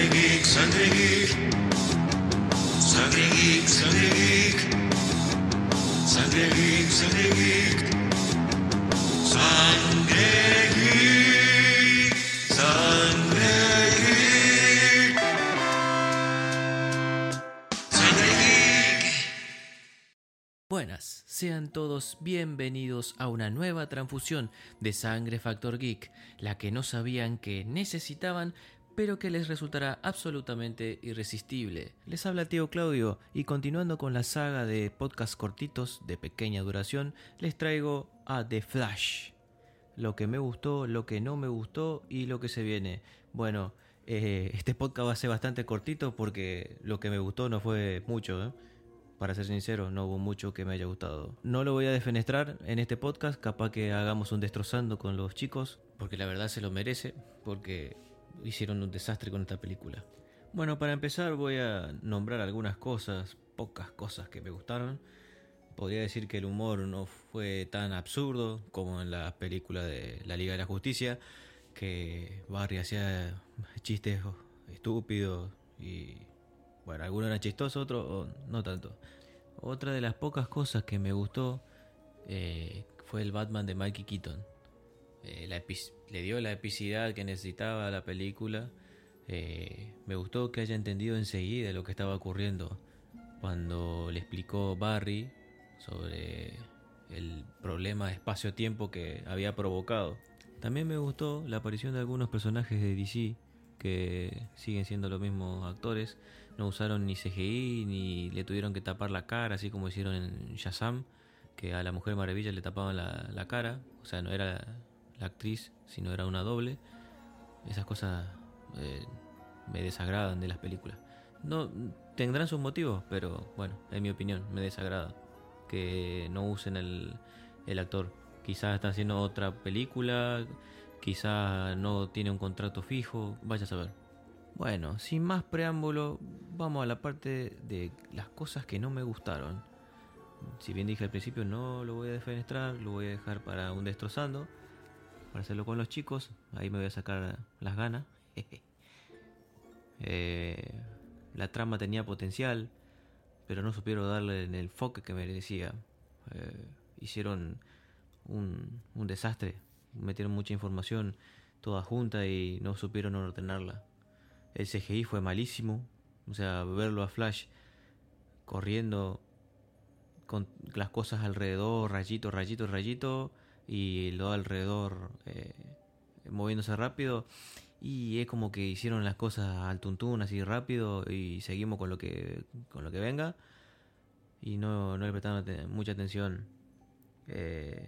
Sangre geek, sangre geek. Sangre geek, sangre geek. Sangre geek, sangre geek. Sangre geek. Sangre geek. Sangre geek. Buenas, sean todos bienvenidos a una nueva transfusión de Sangre Factor Geek, la que no sabían que necesitaban, pero que les resultará absolutamente irresistible. Les habla Tío Claudio y continuando con la saga de podcasts cortitos de pequeña duración, les traigo a The Flash. Lo que me gustó, lo que no me gustó y lo que se viene. Bueno, eh, este podcast va a ser bastante cortito porque lo que me gustó no fue mucho, ¿eh? Para ser sincero, no hubo mucho que me haya gustado. No lo voy a defenestrar en este podcast, capaz que hagamos un destrozando con los chicos, porque la verdad se lo merece, porque hicieron un desastre con esta película. Bueno, para empezar voy a nombrar algunas cosas, pocas cosas que me gustaron. Podría decir que el humor no fue tan absurdo como en la película de La Liga de la Justicia, que Barry hacía chistes estúpidos y bueno, algunos eran chistosos, otros no tanto. Otra de las pocas cosas que me gustó eh, fue el Batman de Mikey Keaton. Eh, la le dio la epicidad que necesitaba la película. Eh, me gustó que haya entendido enseguida lo que estaba ocurriendo cuando le explicó Barry sobre el problema espacio-tiempo que había provocado. También me gustó la aparición de algunos personajes de DC que siguen siendo los mismos actores. No usaron ni CGI ni le tuvieron que tapar la cara, así como hicieron en Shazam, que a la Mujer Maravilla le tapaban la, la cara. O sea, no era la actriz, sino era una doble. Esas cosas eh, me desagradan de las películas. No tendrán sus motivos, pero bueno, en mi opinión, me desagrada que no usen el, el actor. Quizás está haciendo otra película, quizás no tiene un contrato fijo, vaya a saber. Bueno, sin más preámbulo, vamos a la parte de las cosas que no me gustaron. Si bien dije al principio no lo voy a defenestrar, lo voy a dejar para un destrozando, hacerlo con los chicos, ahí me voy a sacar las ganas. Eh, la trama tenía potencial, pero no supieron darle el enfoque que merecía. Eh, hicieron un, un desastre, metieron mucha información toda junta y no supieron ordenarla. El CGI fue malísimo, o sea, verlo a Flash corriendo con las cosas alrededor, rayito, rayito, rayito, y lo alrededor eh, moviéndose rápido. Y es como que hicieron las cosas al tuntún así rápido y seguimos con lo que con lo que venga y no, no le prestaron mucha atención. Eh,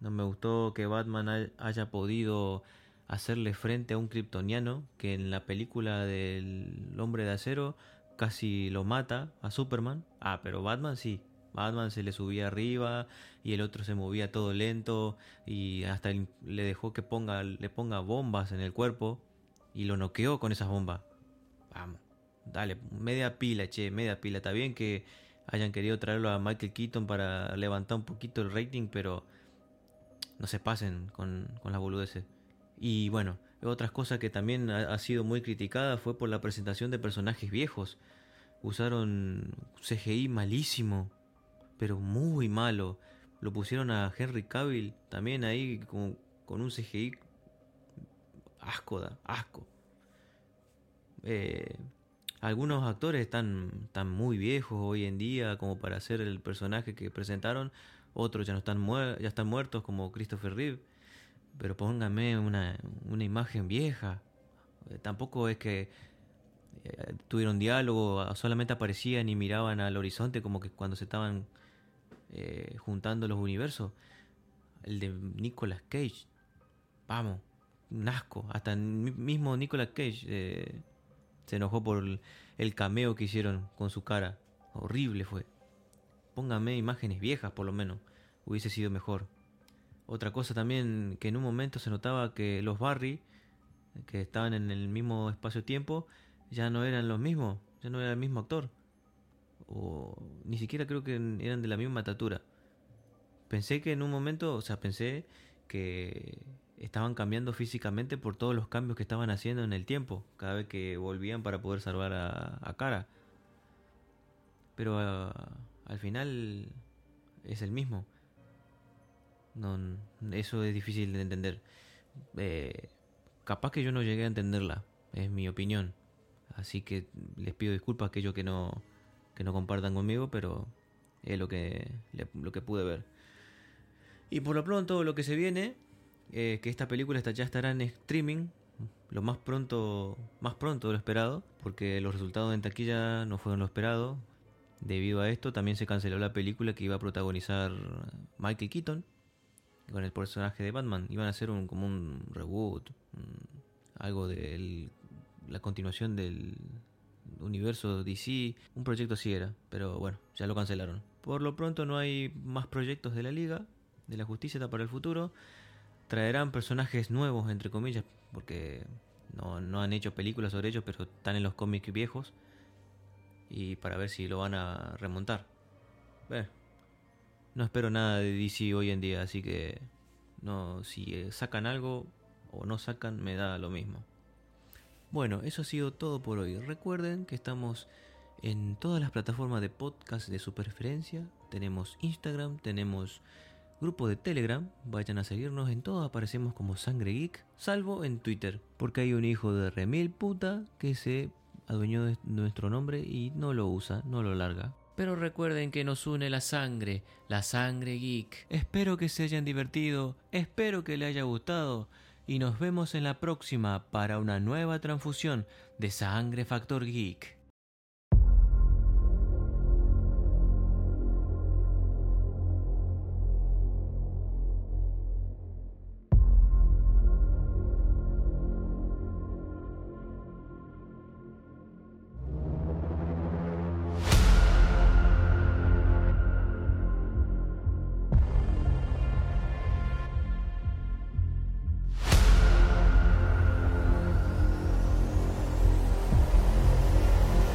no me gustó que Batman hay- haya podido hacerle frente a un kryptoniano que en la película del Hombre de Acero casi lo mata a Superman. Ah, pero Batman sí. Batman se le subía arriba y el otro se movía todo lento y hasta le dejó que ponga, le ponga bombas en el cuerpo y lo noqueó con esas bombas. Vamos, dale, media pila, che, media pila. Está bien que hayan querido traerlo a Michael Keaton para levantar un poquito el rating, pero no se pasen con, con las boludeces. Y bueno, otras cosas que también ha, ha sido muy criticada fue por la presentación de personajes viejos. Usaron CGI malísimo, pero muy malo. Lo pusieron a Henry Cavill también ahí con, con un CGI asco, da, asco. Eh, algunos actores están, muy viejos hoy en día como para hacer el personaje que presentaron. Otros ya no están ya están muertos como Christopher Reeve. Pero póngame una, una imagen vieja. Eh, tampoco es que eh, tuvieron diálogo, solamente aparecían y miraban al horizonte como que cuando se estaban eh, juntando los universos. El de Nicolas Cage. Vamos, un asco. Hasta mismo Nicolas Cage eh, se enojó por el cameo que hicieron con su cara. Horrible fue. Póngame imágenes viejas por lo menos. Hubiese sido mejor. Otra cosa también que en un momento se notaba que los Barry, que estaban en el mismo espacio-tiempo, ya no eran los mismos, ya no era el mismo actor. O ni siquiera creo que eran de la misma estatura. Pensé que en un momento, o sea, pensé que estaban cambiando físicamente por todos los cambios que estaban haciendo en el tiempo, cada vez que volvían para poder salvar a, a Kara. Pero ah, al final es el mismo. No, eso es difícil de entender. Eh, capaz que yo no llegué a entenderla, es mi opinión. Así que les pido disculpas a aquellos que no, que no compartan conmigo, pero es lo que, lo que pude ver. Y por lo pronto lo que se viene, eh, que esta película ya estará en streaming lo más pronto, más pronto de lo esperado, porque los resultados en taquilla no fueron lo esperado. Debido a esto también se canceló la película que iba a protagonizar Michael Keaton con el personaje de Batman. Iban a hacer un, como un reboot, algo de la continuación del universo DC. Un proyecto así era, pero bueno, ya lo cancelaron. Por lo pronto no hay más proyectos de la Liga, de la Justicia para el futuro. Traerán personajes nuevos, entre comillas, porque no, no han hecho películas sobre ellos, pero están en los cómics viejos. Y para ver si lo van a remontar. No espero nada de DC hoy en día, así que no si sacan algo o no sacan me da lo mismo. Bueno, eso ha sido todo por hoy. Recuerden que estamos en todas las plataformas de podcast de su preferencia. Tenemos Instagram, tenemos grupo de Telegram. Vayan a seguirnos en todo, aparecemos como Sangre Geek, salvo en Twitter, porque hay un hijo de remil puta que se adueñó de nuestro nombre y no lo usa, no lo larga. Pero recuerden que nos une la sangre, la sangre geek. Espero que se hayan divertido, espero que les haya gustado y nos vemos en la próxima para una nueva transfusión de Sangre Factor Geek.